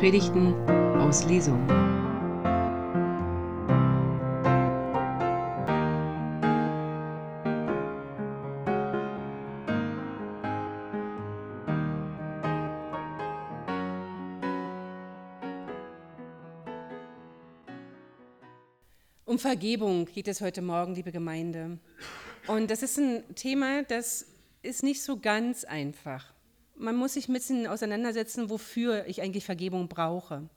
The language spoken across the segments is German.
Predigten aus Lesung. Um Vergebung geht es heute Morgen, liebe Gemeinde. Und das ist ein Thema, das ist nicht so ganz einfach man muss sich ein bisschen auseinandersetzen, wofür ich eigentlich Vergebung brauche.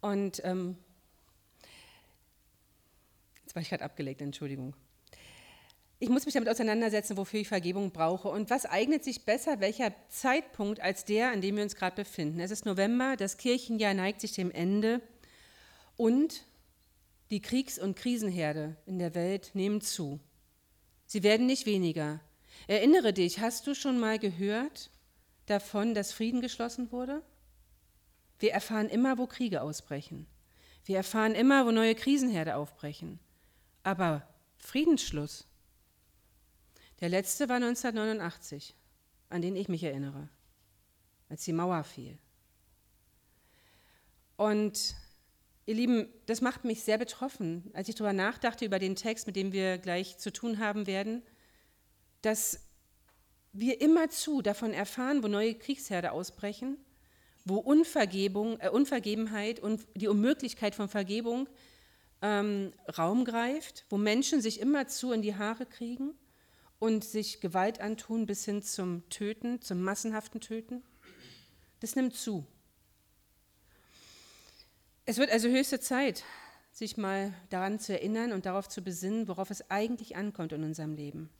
Und ähm, jetzt war ich gerade abgelegt, Entschuldigung. Ich muss mich damit auseinandersetzen, wofür ich Vergebung brauche und was eignet sich besser, welcher Zeitpunkt als der, an dem wir uns gerade befinden. Es ist November, das Kirchenjahr neigt sich dem Ende und die Kriegs- und Krisenherde in der Welt nehmen zu. Sie werden nicht weniger. Erinnere dich, hast du schon mal gehört, davon, dass Frieden geschlossen wurde? Wir erfahren immer, wo Kriege ausbrechen. Wir erfahren immer, wo neue Krisenherde aufbrechen. Aber Friedensschluss, der letzte war 1989, an den ich mich erinnere, als die Mauer fiel. Und ihr Lieben, das macht mich sehr betroffen, als ich darüber nachdachte, über den Text, mit dem wir gleich zu tun haben werden, dass wir immerzu davon erfahren, wo neue Kriegsherde ausbrechen, wo Unvergebung, äh, Unvergebenheit und die Unmöglichkeit von Vergebung ähm, Raum greift, wo Menschen sich immerzu in die Haare kriegen und sich Gewalt antun bis hin zum Töten, zum massenhaften Töten. Das nimmt zu. Es wird also höchste Zeit, sich mal daran zu erinnern und darauf zu besinnen, worauf es eigentlich ankommt in unserem Leben.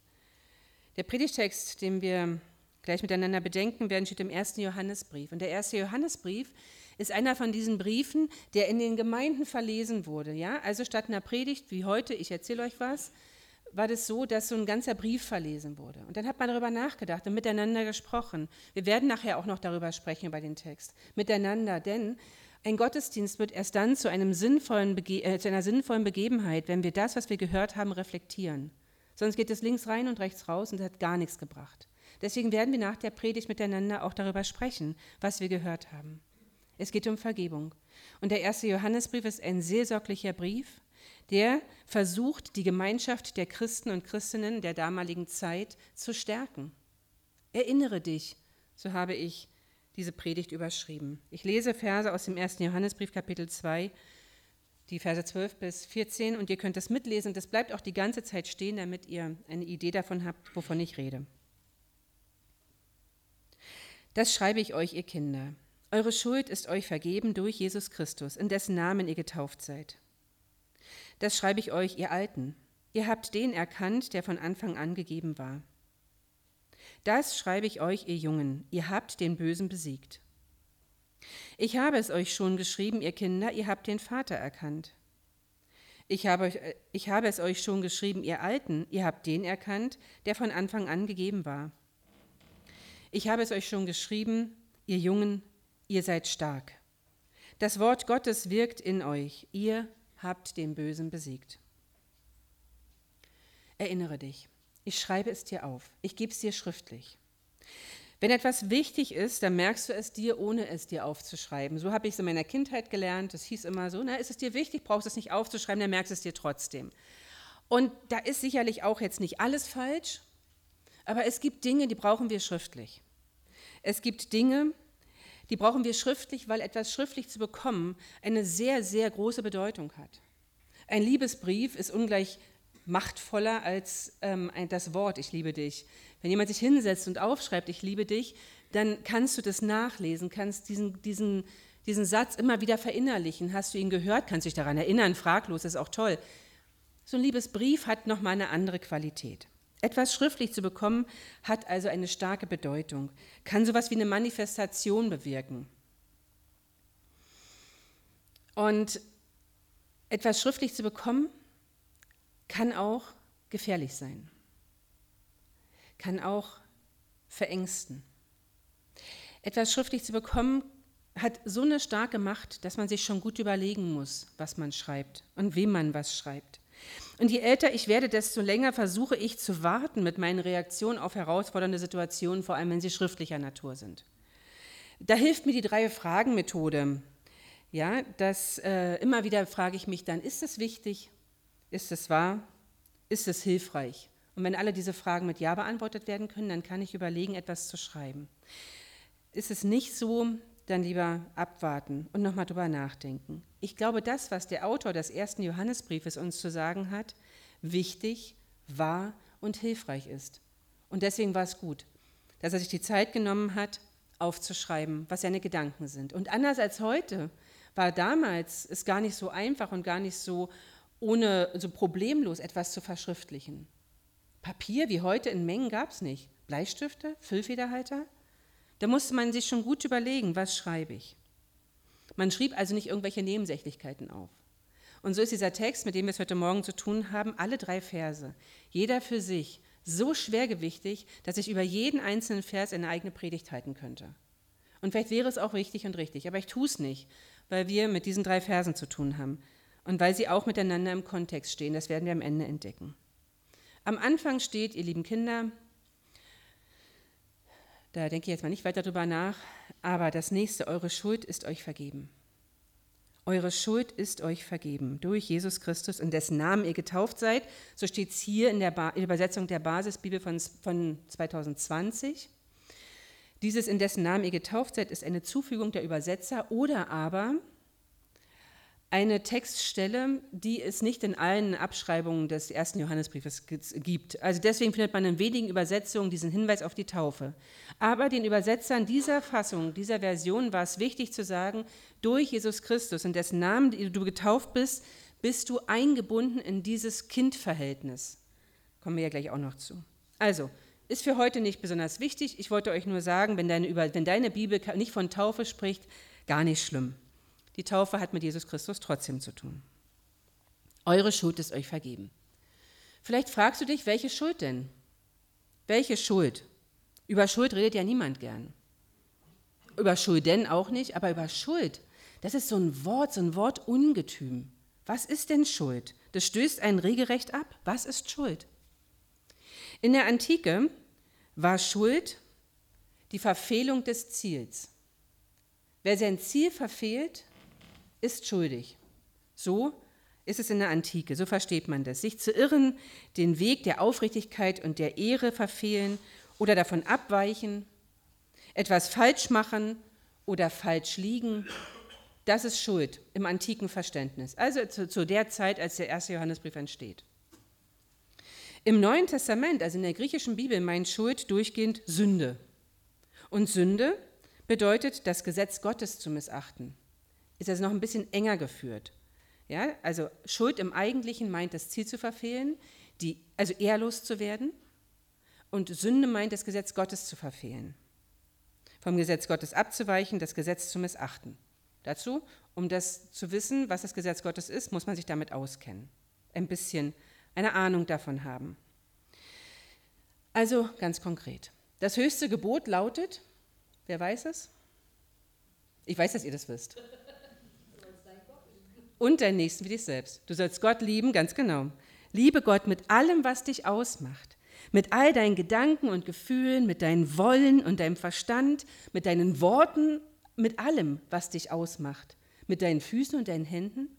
Der Predigtext, den wir gleich miteinander bedenken werden, steht im ersten Johannesbrief. Und der erste Johannesbrief ist einer von diesen Briefen, der in den Gemeinden verlesen wurde. Ja? Also statt einer Predigt wie heute, ich erzähle euch was, war das so, dass so ein ganzer Brief verlesen wurde. Und dann hat man darüber nachgedacht und miteinander gesprochen. Wir werden nachher auch noch darüber sprechen, über den Text. Miteinander, denn ein Gottesdienst wird erst dann zu, einem sinnvollen äh, zu einer sinnvollen Begebenheit, wenn wir das, was wir gehört haben, reflektieren. Sonst geht es links rein und rechts raus und hat gar nichts gebracht. Deswegen werden wir nach der Predigt miteinander auch darüber sprechen, was wir gehört haben. Es geht um Vergebung. Und der erste Johannesbrief ist ein seelsorglicher Brief, der versucht, die Gemeinschaft der Christen und Christinnen der damaligen Zeit zu stärken. Erinnere dich, so habe ich diese Predigt überschrieben. Ich lese Verse aus dem ersten Johannesbrief Kapitel 2, die Verse 12 bis 14 und ihr könnt das mitlesen. Das bleibt auch die ganze Zeit stehen, damit ihr eine Idee davon habt, wovon ich rede. Das schreibe ich euch, ihr Kinder. Eure Schuld ist euch vergeben durch Jesus Christus, in dessen Namen ihr getauft seid. Das schreibe ich euch, ihr Alten. Ihr habt den erkannt, der von Anfang an gegeben war. Das schreibe ich euch, ihr Jungen. Ihr habt den Bösen besiegt. Ich habe es euch schon geschrieben, ihr Kinder, ihr habt den Vater erkannt. Ich habe, ich habe es euch schon geschrieben, ihr Alten, ihr habt den erkannt, der von Anfang an gegeben war. Ich habe es euch schon geschrieben, ihr Jungen, ihr seid stark. Das Wort Gottes wirkt in euch, ihr habt den Bösen besiegt. Erinnere dich, ich schreibe es dir auf, ich gebe es dir schriftlich. Wenn etwas wichtig ist, dann merkst du es dir, ohne es dir aufzuschreiben. So habe ich es in meiner Kindheit gelernt. Das hieß immer so, na, ist es dir wichtig, brauchst du es nicht aufzuschreiben, dann merkst du es dir trotzdem. Und da ist sicherlich auch jetzt nicht alles falsch, aber es gibt Dinge, die brauchen wir schriftlich. Es gibt Dinge, die brauchen wir schriftlich, weil etwas schriftlich zu bekommen eine sehr, sehr große Bedeutung hat. Ein Liebesbrief ist ungleich machtvoller als ähm, das Wort, ich liebe dich. Wenn jemand sich hinsetzt und aufschreibt, ich liebe dich, dann kannst du das nachlesen, kannst diesen, diesen, diesen Satz immer wieder verinnerlichen. Hast du ihn gehört, kannst dich daran erinnern, fraglos, ist auch toll. So ein Liebesbrief hat nochmal eine andere Qualität. Etwas schriftlich zu bekommen, hat also eine starke Bedeutung, kann sowas wie eine Manifestation bewirken. Und etwas schriftlich zu bekommen, kann auch gefährlich sein kann auch verängsten. Etwas schriftlich zu bekommen, hat so eine starke Macht, dass man sich schon gut überlegen muss, was man schreibt und wem man was schreibt. Und je älter ich werde, desto länger versuche ich zu warten mit meinen Reaktionen auf herausfordernde Situationen, vor allem wenn sie schriftlicher Natur sind. Da hilft mir die Drei-Fragen-Methode. Ja, äh, immer wieder frage ich mich dann, ist es wichtig? Ist es wahr? Ist es hilfreich? Und wenn alle diese Fragen mit Ja beantwortet werden können, dann kann ich überlegen, etwas zu schreiben. Ist es nicht so, dann lieber abwarten und nochmal drüber nachdenken. Ich glaube, das, was der Autor des ersten Johannesbriefes uns zu sagen hat, wichtig, wahr und hilfreich ist. Und deswegen war es gut, dass er sich die Zeit genommen hat, aufzuschreiben, was seine Gedanken sind. Und anders als heute war damals es gar nicht so einfach und gar nicht so ohne so problemlos etwas zu verschriftlichen. Papier wie heute in Mengen gab es nicht. Bleistifte, Füllfederhalter. Da musste man sich schon gut überlegen, was schreibe ich. Man schrieb also nicht irgendwelche Nebensächlichkeiten auf. Und so ist dieser Text, mit dem wir es heute Morgen zu tun haben, alle drei Verse, jeder für sich, so schwergewichtig, dass ich über jeden einzelnen Vers eine eigene Predigt halten könnte. Und vielleicht wäre es auch wichtig und richtig, aber ich tue es nicht, weil wir mit diesen drei Versen zu tun haben und weil sie auch miteinander im Kontext stehen. Das werden wir am Ende entdecken. Am Anfang steht, ihr lieben Kinder, da denke ich jetzt mal nicht weiter drüber nach, aber das nächste, eure Schuld ist euch vergeben. Eure Schuld ist euch vergeben durch Jesus Christus, in dessen Namen ihr getauft seid. So steht es hier in der ba Übersetzung der Basisbibel von, von 2020. Dieses, in dessen Namen ihr getauft seid, ist eine Zufügung der Übersetzer oder aber eine Textstelle, die es nicht in allen Abschreibungen des ersten Johannesbriefes gibt. Also deswegen findet man in wenigen Übersetzungen diesen Hinweis auf die Taufe. Aber den Übersetzern dieser Fassung, dieser Version war es wichtig zu sagen, durch Jesus Christus, in dessen Namen du getauft bist, bist du eingebunden in dieses Kindverhältnis. Kommen wir ja gleich auch noch zu. Also, ist für heute nicht besonders wichtig. Ich wollte euch nur sagen, wenn deine, wenn deine Bibel nicht von Taufe spricht, gar nicht schlimm. Die Taufe hat mit Jesus Christus trotzdem zu tun. Eure Schuld ist euch vergeben. Vielleicht fragst du dich, welche Schuld denn? Welche Schuld? Über Schuld redet ja niemand gern. Über Schulden auch nicht, aber über Schuld, das ist so ein Wort, so ein Wortungetüm. Was ist denn Schuld? Das stößt einen regelrecht ab. Was ist Schuld? In der Antike war Schuld die Verfehlung des Ziels. Wer sein Ziel verfehlt, ist schuldig. So ist es in der Antike, so versteht man das. Sich zu irren, den Weg der Aufrichtigkeit und der Ehre verfehlen oder davon abweichen, etwas falsch machen oder falsch liegen, das ist Schuld im antiken Verständnis, also zu, zu der Zeit, als der erste Johannesbrief entsteht. Im Neuen Testament, also in der griechischen Bibel, meint Schuld durchgehend Sünde. Und Sünde bedeutet, das Gesetz Gottes zu missachten ist also noch ein bisschen enger geführt. Ja, also Schuld im Eigentlichen meint, das Ziel zu verfehlen, die, also ehrlos zu werden. Und Sünde meint, das Gesetz Gottes zu verfehlen. Vom Gesetz Gottes abzuweichen, das Gesetz zu missachten. Dazu, um das zu wissen, was das Gesetz Gottes ist, muss man sich damit auskennen. Ein bisschen eine Ahnung davon haben. Also ganz konkret. Das höchste Gebot lautet, wer weiß es? Ich weiß, dass ihr das wisst und deinen Nächsten wie dich selbst. Du sollst Gott lieben, ganz genau. Liebe Gott mit allem, was dich ausmacht. Mit all deinen Gedanken und Gefühlen, mit deinen Wollen und deinem Verstand, mit deinen Worten, mit allem, was dich ausmacht. Mit deinen Füßen und deinen Händen,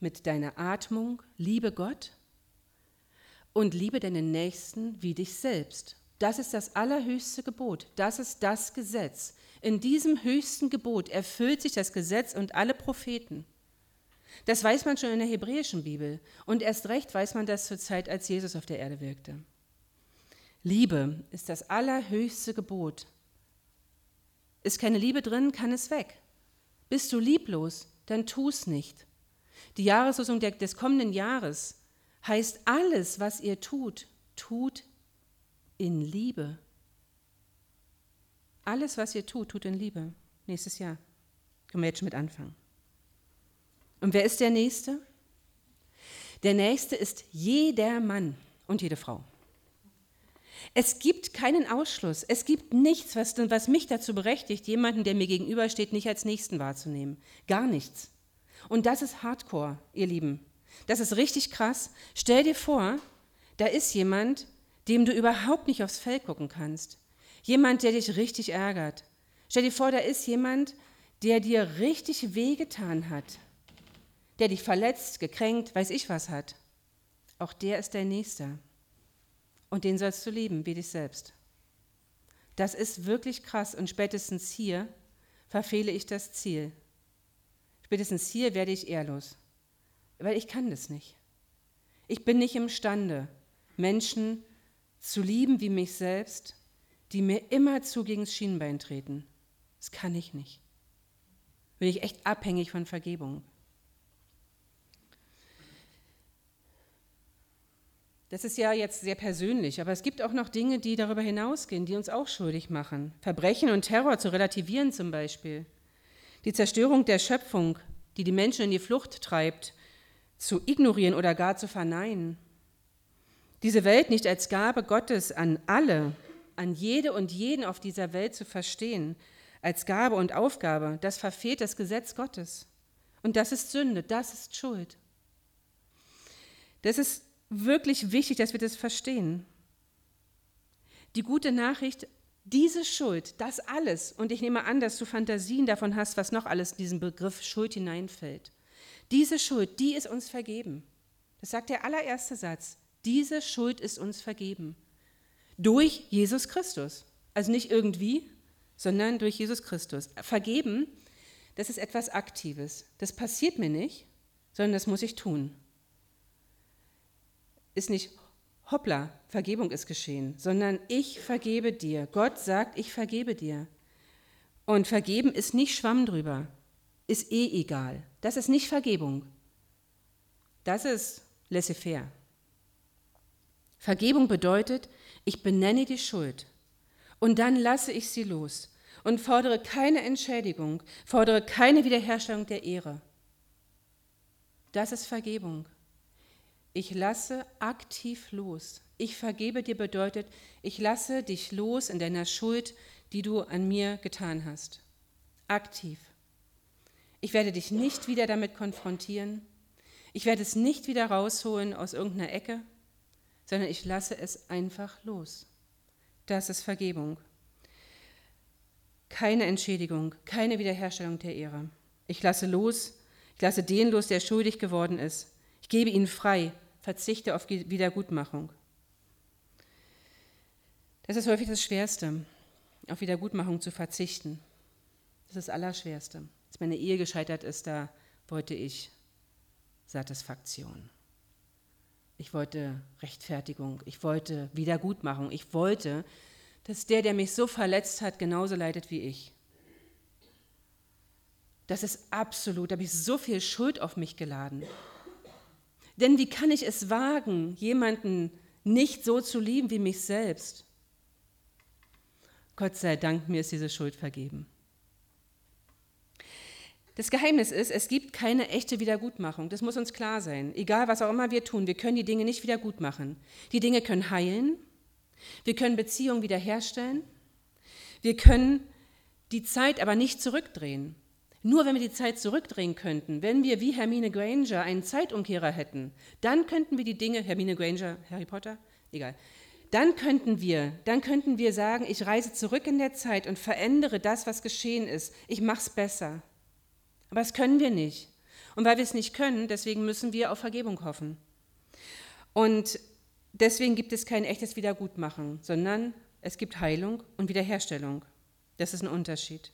mit deiner Atmung. Liebe Gott und liebe deinen Nächsten wie dich selbst. Das ist das allerhöchste Gebot. Das ist das Gesetz. In diesem höchsten Gebot erfüllt sich das Gesetz und alle Propheten. Das weiß man schon in der hebräischen Bibel und erst recht weiß man das zur Zeit, als Jesus auf der Erde wirkte. Liebe ist das allerhöchste Gebot. Ist keine Liebe drin, kann es weg. Bist du lieblos, dann tu es nicht. Die Jahreslosung des kommenden Jahres heißt, alles, was ihr tut, tut in Liebe. Alles, was ihr tut, tut in Liebe. Nächstes Jahr. Können wir jetzt schon mit anfangen. Und wer ist der Nächste? Der Nächste ist jeder Mann und jede Frau. Es gibt keinen Ausschluss. Es gibt nichts, was, was mich dazu berechtigt, jemanden, der mir gegenübersteht, nicht als Nächsten wahrzunehmen. Gar nichts. Und das ist Hardcore, ihr Lieben. Das ist richtig krass. Stell dir vor, da ist jemand, dem du überhaupt nicht aufs Feld gucken kannst. Jemand, der dich richtig ärgert. Stell dir vor, da ist jemand, der dir richtig wehgetan hat, der dich verletzt, gekränkt, weiß ich was hat. Auch der ist dein Nächster. Und den sollst du lieben, wie dich selbst. Das ist wirklich krass und spätestens hier verfehle ich das Ziel. Spätestens hier werde ich ehrlos, weil ich kann das nicht. Ich bin nicht imstande, Menschen zu lieben wie mich selbst, die mir immerzu gegen das Schienenbein treten. Das kann ich nicht. Bin ich echt abhängig von Vergebung. Das ist ja jetzt sehr persönlich, aber es gibt auch noch Dinge, die darüber hinausgehen, die uns auch schuldig machen. Verbrechen und Terror zu relativieren zum Beispiel. Die Zerstörung der Schöpfung, die die Menschen in die Flucht treibt, zu ignorieren oder gar zu verneinen. Diese Welt nicht als Gabe Gottes an alle, an jede und jeden auf dieser Welt zu verstehen, als Gabe und Aufgabe, das verfehlt das Gesetz Gottes. Und das ist Sünde, das ist Schuld. Das ist wirklich wichtig, dass wir das verstehen. Die gute Nachricht, diese Schuld, das alles, und ich nehme an, dass du Fantasien davon hast, was noch alles in diesen Begriff Schuld hineinfällt. Diese Schuld, die ist uns vergeben. Das sagt der allererste Satz. Diese Schuld ist uns vergeben. Durch Jesus Christus. Also nicht irgendwie, sondern durch Jesus Christus. Vergeben, das ist etwas Aktives. Das passiert mir nicht, sondern das muss ich tun ist nicht, hoppla, Vergebung ist geschehen, sondern ich vergebe dir. Gott sagt, ich vergebe dir. Und vergeben ist nicht Schwamm drüber, ist eh egal. Das ist nicht Vergebung. Das ist laissez-faire. Vergebung bedeutet, ich benenne die Schuld und dann lasse ich sie los und fordere keine Entschädigung, fordere keine Wiederherstellung der Ehre. Das ist Vergebung. Ich lasse aktiv los. Ich vergebe dir bedeutet, ich lasse dich los in deiner Schuld, die du an mir getan hast. Aktiv. Ich werde dich nicht wieder damit konfrontieren. Ich werde es nicht wieder rausholen aus irgendeiner Ecke, sondern ich lasse es einfach los. Das ist Vergebung. Keine Entschädigung, keine Wiederherstellung der Ehre. Ich lasse los, ich lasse den los, der schuldig geworden ist. Ich gebe ihn frei, verzichte auf Wiedergutmachung. Das ist häufig das Schwerste, auf Wiedergutmachung zu verzichten. Das ist das Allerschwerste. Als meine Ehe gescheitert ist, da wollte ich Satisfaktion. Ich wollte Rechtfertigung. Ich wollte Wiedergutmachung. Ich wollte, dass der, der mich so verletzt hat, genauso leidet wie ich. Das ist absolut, da habe ich so viel Schuld auf mich geladen. Denn wie kann ich es wagen, jemanden nicht so zu lieben wie mich selbst? Gott sei Dank, mir ist diese Schuld vergeben. Das Geheimnis ist, es gibt keine echte Wiedergutmachung. Das muss uns klar sein. Egal, was auch immer wir tun, wir können die Dinge nicht wiedergutmachen. Die Dinge können heilen. Wir können Beziehungen wiederherstellen. Wir können die Zeit aber nicht zurückdrehen. Nur wenn wir die Zeit zurückdrehen könnten, wenn wir wie Hermine Granger einen Zeitumkehrer hätten, dann könnten wir die Dinge, Hermine Granger, Harry Potter, egal, dann könnten wir, dann könnten wir sagen, ich reise zurück in der Zeit und verändere das, was geschehen ist. Ich mache es besser. Aber das können wir nicht. Und weil wir es nicht können, deswegen müssen wir auf Vergebung hoffen. Und deswegen gibt es kein echtes Wiedergutmachen, sondern es gibt Heilung und Wiederherstellung. Das ist ein Unterschied.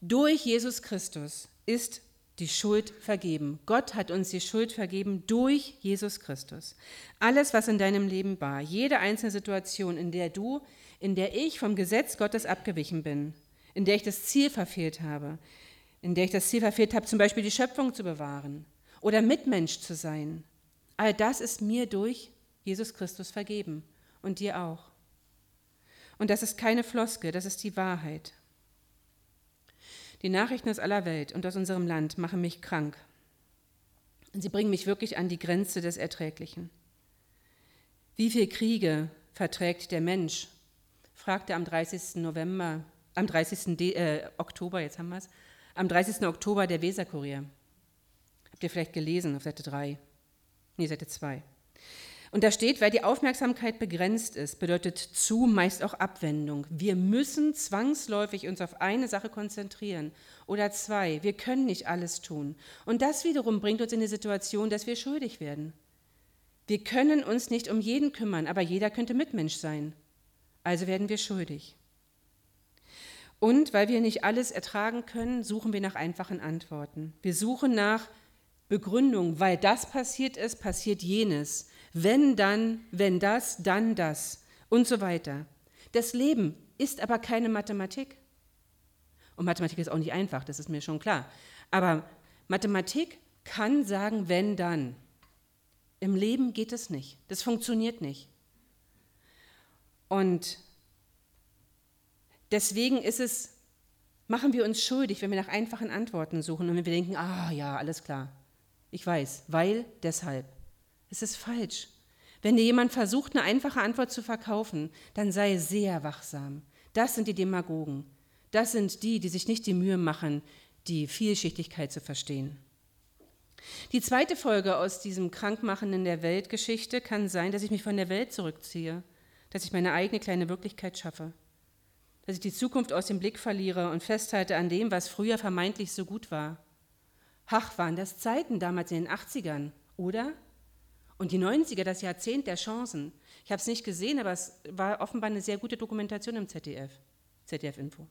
Durch Jesus Christus ist die Schuld vergeben. Gott hat uns die Schuld vergeben durch Jesus Christus. Alles, was in deinem Leben war, jede einzelne Situation, in der du, in der ich vom Gesetz Gottes abgewichen bin, in der ich das Ziel verfehlt habe, in der ich das Ziel verfehlt habe, zum Beispiel die Schöpfung zu bewahren oder Mitmensch zu sein, all das ist mir durch Jesus Christus vergeben und dir auch. Und das ist keine Floske, das ist die Wahrheit. Die Nachrichten aus aller Welt und aus unserem Land machen mich krank. Sie bringen mich wirklich an die Grenze des Erträglichen. Wie viele Kriege verträgt der Mensch? fragte am 30. November, am 30. De äh, Oktober, jetzt haben wir es, am 30. Oktober der Weserkurier. Habt ihr vielleicht gelesen auf Seite 3? Nee, Seite 2. Und da steht, weil die Aufmerksamkeit begrenzt ist, bedeutet zu meist auch Abwendung. Wir müssen zwangsläufig uns auf eine Sache konzentrieren oder zwei. Wir können nicht alles tun. Und das wiederum bringt uns in die Situation, dass wir schuldig werden. Wir können uns nicht um jeden kümmern, aber jeder könnte Mitmensch sein. Also werden wir schuldig. Und weil wir nicht alles ertragen können, suchen wir nach einfachen Antworten. Wir suchen nach Begründung, weil das passiert ist, passiert jenes. Wenn dann, wenn das, dann das und so weiter. Das Leben ist aber keine Mathematik. Und Mathematik ist auch nicht einfach, das ist mir schon klar. Aber Mathematik kann sagen, wenn dann. Im Leben geht es nicht. Das funktioniert nicht. Und deswegen ist es, machen wir uns schuldig, wenn wir nach einfachen Antworten suchen und wenn wir denken, ah ja, alles klar. Ich weiß, weil, deshalb. Es ist falsch. Wenn dir jemand versucht, eine einfache Antwort zu verkaufen, dann sei sehr wachsam. Das sind die Demagogen. Das sind die, die sich nicht die Mühe machen, die Vielschichtigkeit zu verstehen. Die zweite Folge aus diesem Krankmachenden der Weltgeschichte kann sein, dass ich mich von der Welt zurückziehe, dass ich meine eigene kleine Wirklichkeit schaffe, dass ich die Zukunft aus dem Blick verliere und festhalte an dem, was früher vermeintlich so gut war. Ach, waren das Zeiten damals in den 80ern, oder? Und die 90er, das Jahrzehnt der Chancen. Ich habe es nicht gesehen, aber es war offenbar eine sehr gute Dokumentation im ZDF, ZDF Info.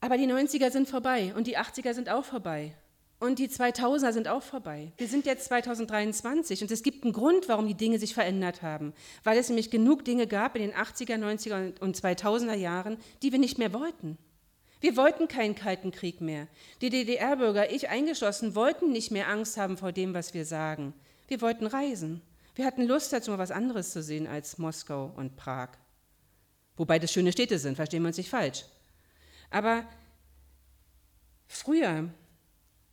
Aber die 90er sind vorbei und die 80er sind auch vorbei. Und die 2000er sind auch vorbei. Wir sind jetzt 2023 und es gibt einen Grund, warum die Dinge sich verändert haben. Weil es nämlich genug Dinge gab in den 80er, 90er und 2000er Jahren, die wir nicht mehr wollten. Wir wollten keinen kalten Krieg mehr. Die DDR-Bürger, ich eingeschlossen, wollten nicht mehr Angst haben vor dem, was wir sagen. Wir wollten reisen. Wir hatten Lust dazu, mal was anderes zu sehen als Moskau und Prag. Wobei das schöne Städte sind, verstehen wir uns nicht falsch. Aber früher,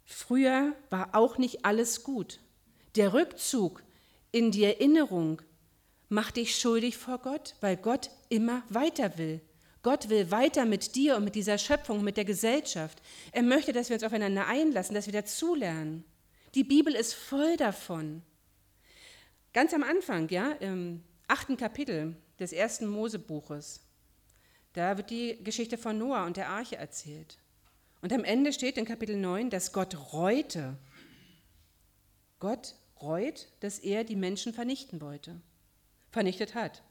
früher war auch nicht alles gut. Der Rückzug in die Erinnerung macht dich schuldig vor Gott, weil Gott immer weiter will. Gott will weiter mit dir und mit dieser Schöpfung, mit der Gesellschaft. Er möchte, dass wir uns aufeinander einlassen, dass wir dazulernen. Die Bibel ist voll davon. Ganz am Anfang, ja, im achten Kapitel des ersten Mosebuches, da wird die Geschichte von Noah und der Arche erzählt. Und am Ende steht in Kapitel 9, dass Gott reute. Gott reut, dass er die Menschen vernichten wollte. Vernichtet hat.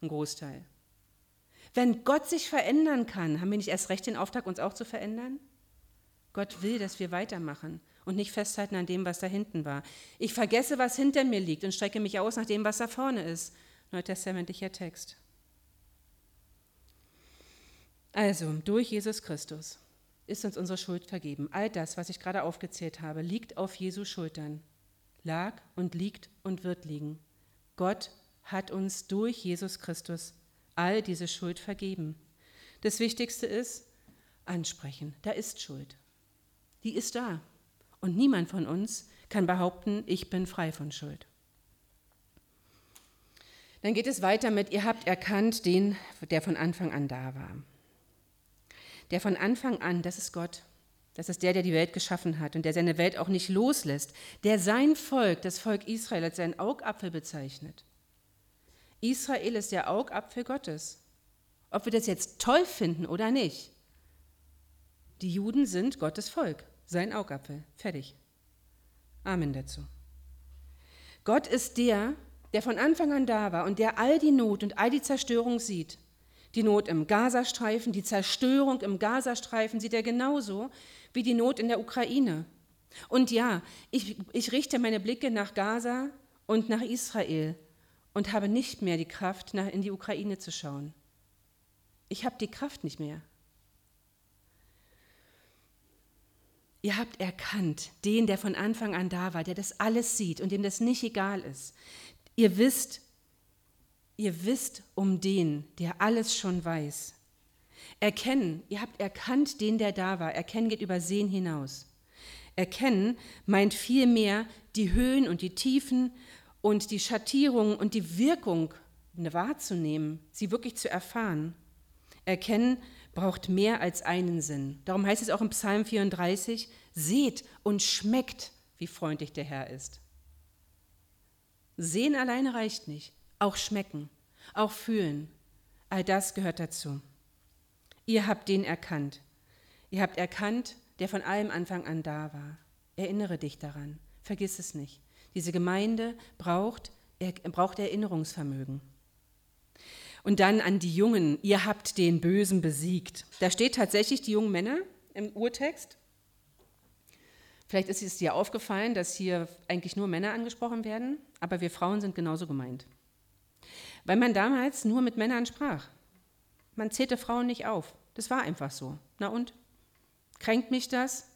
Ein Großteil. Wenn Gott sich verändern kann, haben wir nicht erst recht den Auftrag, uns auch zu verändern? Gott will, dass wir weitermachen und nicht festhalten an dem, was da hinten war. Ich vergesse, was hinter mir liegt und strecke mich aus nach dem, was da vorne ist. Neutestamentlicher Text. Also, durch Jesus Christus ist uns unsere Schuld vergeben. All das, was ich gerade aufgezählt habe, liegt auf Jesu Schultern. Lag und liegt und wird liegen. Gott hat uns durch Jesus Christus all diese Schuld vergeben. Das Wichtigste ist, ansprechen. Da ist Schuld. Die ist da. Und niemand von uns kann behaupten, ich bin frei von Schuld. Dann geht es weiter mit, ihr habt erkannt den, der von Anfang an da war. Der von Anfang an, das ist Gott. Das ist der, der die Welt geschaffen hat und der seine Welt auch nicht loslässt, der sein Volk, das Volk Israel, als seinen Augapfel bezeichnet. Israel ist der Augapfel Gottes. Ob wir das jetzt toll finden oder nicht. Die Juden sind Gottes Volk sein Augapfel. Fertig. Amen dazu. Gott ist der, der von Anfang an da war und der all die Not und all die Zerstörung sieht. Die Not im Gazastreifen, die Zerstörung im Gazastreifen sieht er genauso wie die Not in der Ukraine. Und ja, ich, ich richte meine Blicke nach Gaza und nach Israel und habe nicht mehr die Kraft, nach, in die Ukraine zu schauen. Ich habe die Kraft nicht mehr. Ihr habt erkannt, den, der von Anfang an da war, der das alles sieht und dem das nicht egal ist. Ihr wisst, ihr wisst um den, der alles schon weiß. Erkennen, ihr habt erkannt den, der da war. Erkennen geht über Sehen hinaus. Erkennen meint vielmehr die Höhen und die Tiefen und die Schattierungen und die Wirkung wahrzunehmen, sie wirklich zu erfahren. Erkennen braucht mehr als einen Sinn. Darum heißt es auch im Psalm 34, seht und schmeckt, wie freundlich der Herr ist. Sehen alleine reicht nicht. Auch schmecken, auch fühlen. All das gehört dazu. Ihr habt den erkannt. Ihr habt erkannt, der von allem Anfang an da war. Erinnere dich daran. Vergiss es nicht. Diese Gemeinde braucht, er, braucht Erinnerungsvermögen. Und dann an die Jungen, ihr habt den Bösen besiegt. Da steht tatsächlich die jungen Männer im Urtext. Vielleicht ist es dir aufgefallen, dass hier eigentlich nur Männer angesprochen werden, aber wir Frauen sind genauso gemeint. Weil man damals nur mit Männern sprach. Man zählte Frauen nicht auf. Das war einfach so. Na und? Kränkt mich das?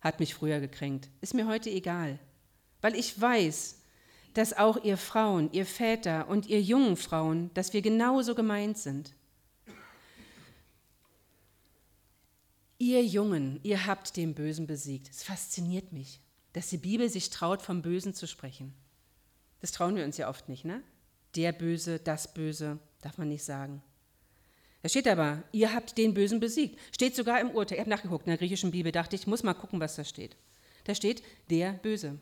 Hat mich früher gekränkt. Ist mir heute egal. Weil ich weiß, dass auch ihr Frauen, ihr Väter und ihr jungen Frauen, dass wir genauso gemeint sind. Ihr Jungen, ihr habt den Bösen besiegt. Es fasziniert mich, dass die Bibel sich traut, vom Bösen zu sprechen. Das trauen wir uns ja oft nicht, ne? Der Böse, das Böse, darf man nicht sagen. Da steht aber, ihr habt den Bösen besiegt. Steht sogar im Urteil. Ich habe nachgeguckt in der griechischen Bibel, dachte ich, muss mal gucken, was da steht. Da steht der Böse.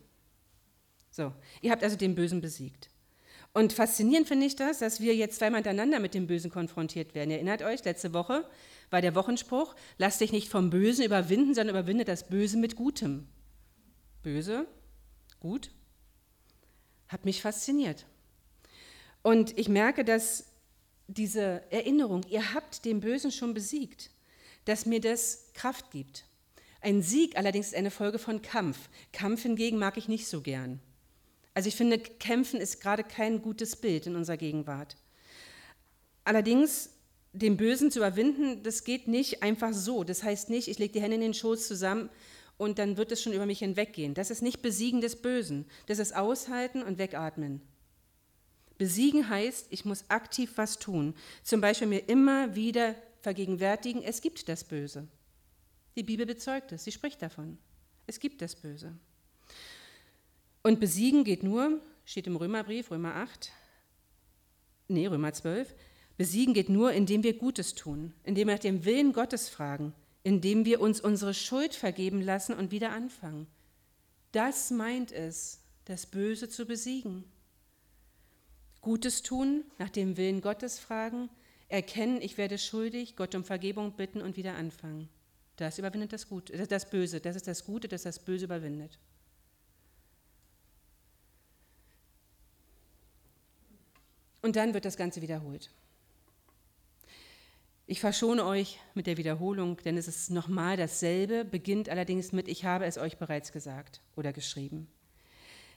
So, ihr habt also den Bösen besiegt. Und faszinierend finde ich das, dass wir jetzt zweimal hintereinander mit dem Bösen konfrontiert werden. Ihr erinnert euch, letzte Woche war der Wochenspruch, lass dich nicht vom Bösen überwinden, sondern überwinde das Böse mit Gutem. Böse, gut, hat mich fasziniert. Und ich merke, dass diese Erinnerung, ihr habt den Bösen schon besiegt, dass mir das Kraft gibt. Ein Sieg allerdings ist eine Folge von Kampf. Kampf hingegen mag ich nicht so gern. Also ich finde, kämpfen ist gerade kein gutes Bild in unserer Gegenwart. Allerdings, den Bösen zu überwinden, das geht nicht einfach so. Das heißt nicht, ich lege die Hände in den Schoß zusammen und dann wird es schon über mich hinweggehen. Das ist nicht Besiegen des Bösen. Das ist Aushalten und Wegatmen. Besiegen heißt, ich muss aktiv was tun. Zum Beispiel mir immer wieder vergegenwärtigen, es gibt das Böse. Die Bibel bezeugt es, sie spricht davon. Es gibt das Böse. Und besiegen geht nur, steht im Römerbrief, Römer 8, nee, Römer 12, besiegen geht nur, indem wir Gutes tun, indem wir nach dem Willen Gottes fragen, indem wir uns unsere Schuld vergeben lassen und wieder anfangen. Das meint es, das Böse zu besiegen. Gutes tun, nach dem Willen Gottes fragen, erkennen, ich werde schuldig, Gott um Vergebung bitten und wieder anfangen. Das überwindet das Gute, das Böse. Das ist das Gute, das das Böse überwindet. Und dann wird das Ganze wiederholt. Ich verschone euch mit der Wiederholung, denn es ist nochmal dasselbe, beginnt allerdings mit, ich habe es euch bereits gesagt oder geschrieben.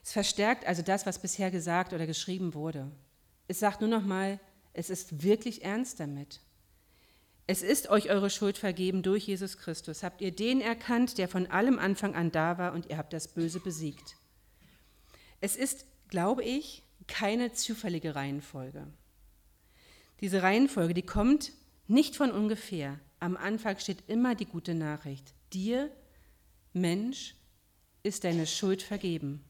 Es verstärkt also das, was bisher gesagt oder geschrieben wurde. Es sagt nur nochmal, es ist wirklich ernst damit. Es ist euch eure Schuld vergeben durch Jesus Christus. Habt ihr den erkannt, der von allem Anfang an da war und ihr habt das Böse besiegt. Es ist, glaube ich, keine zufällige Reihenfolge. Diese Reihenfolge, die kommt nicht von ungefähr. Am Anfang steht immer die gute Nachricht. Dir, Mensch, ist deine Schuld vergeben.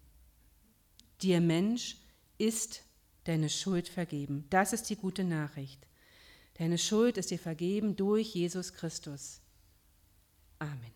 Dir, Mensch, ist deine Schuld vergeben. Das ist die gute Nachricht. Deine Schuld ist dir vergeben durch Jesus Christus. Amen.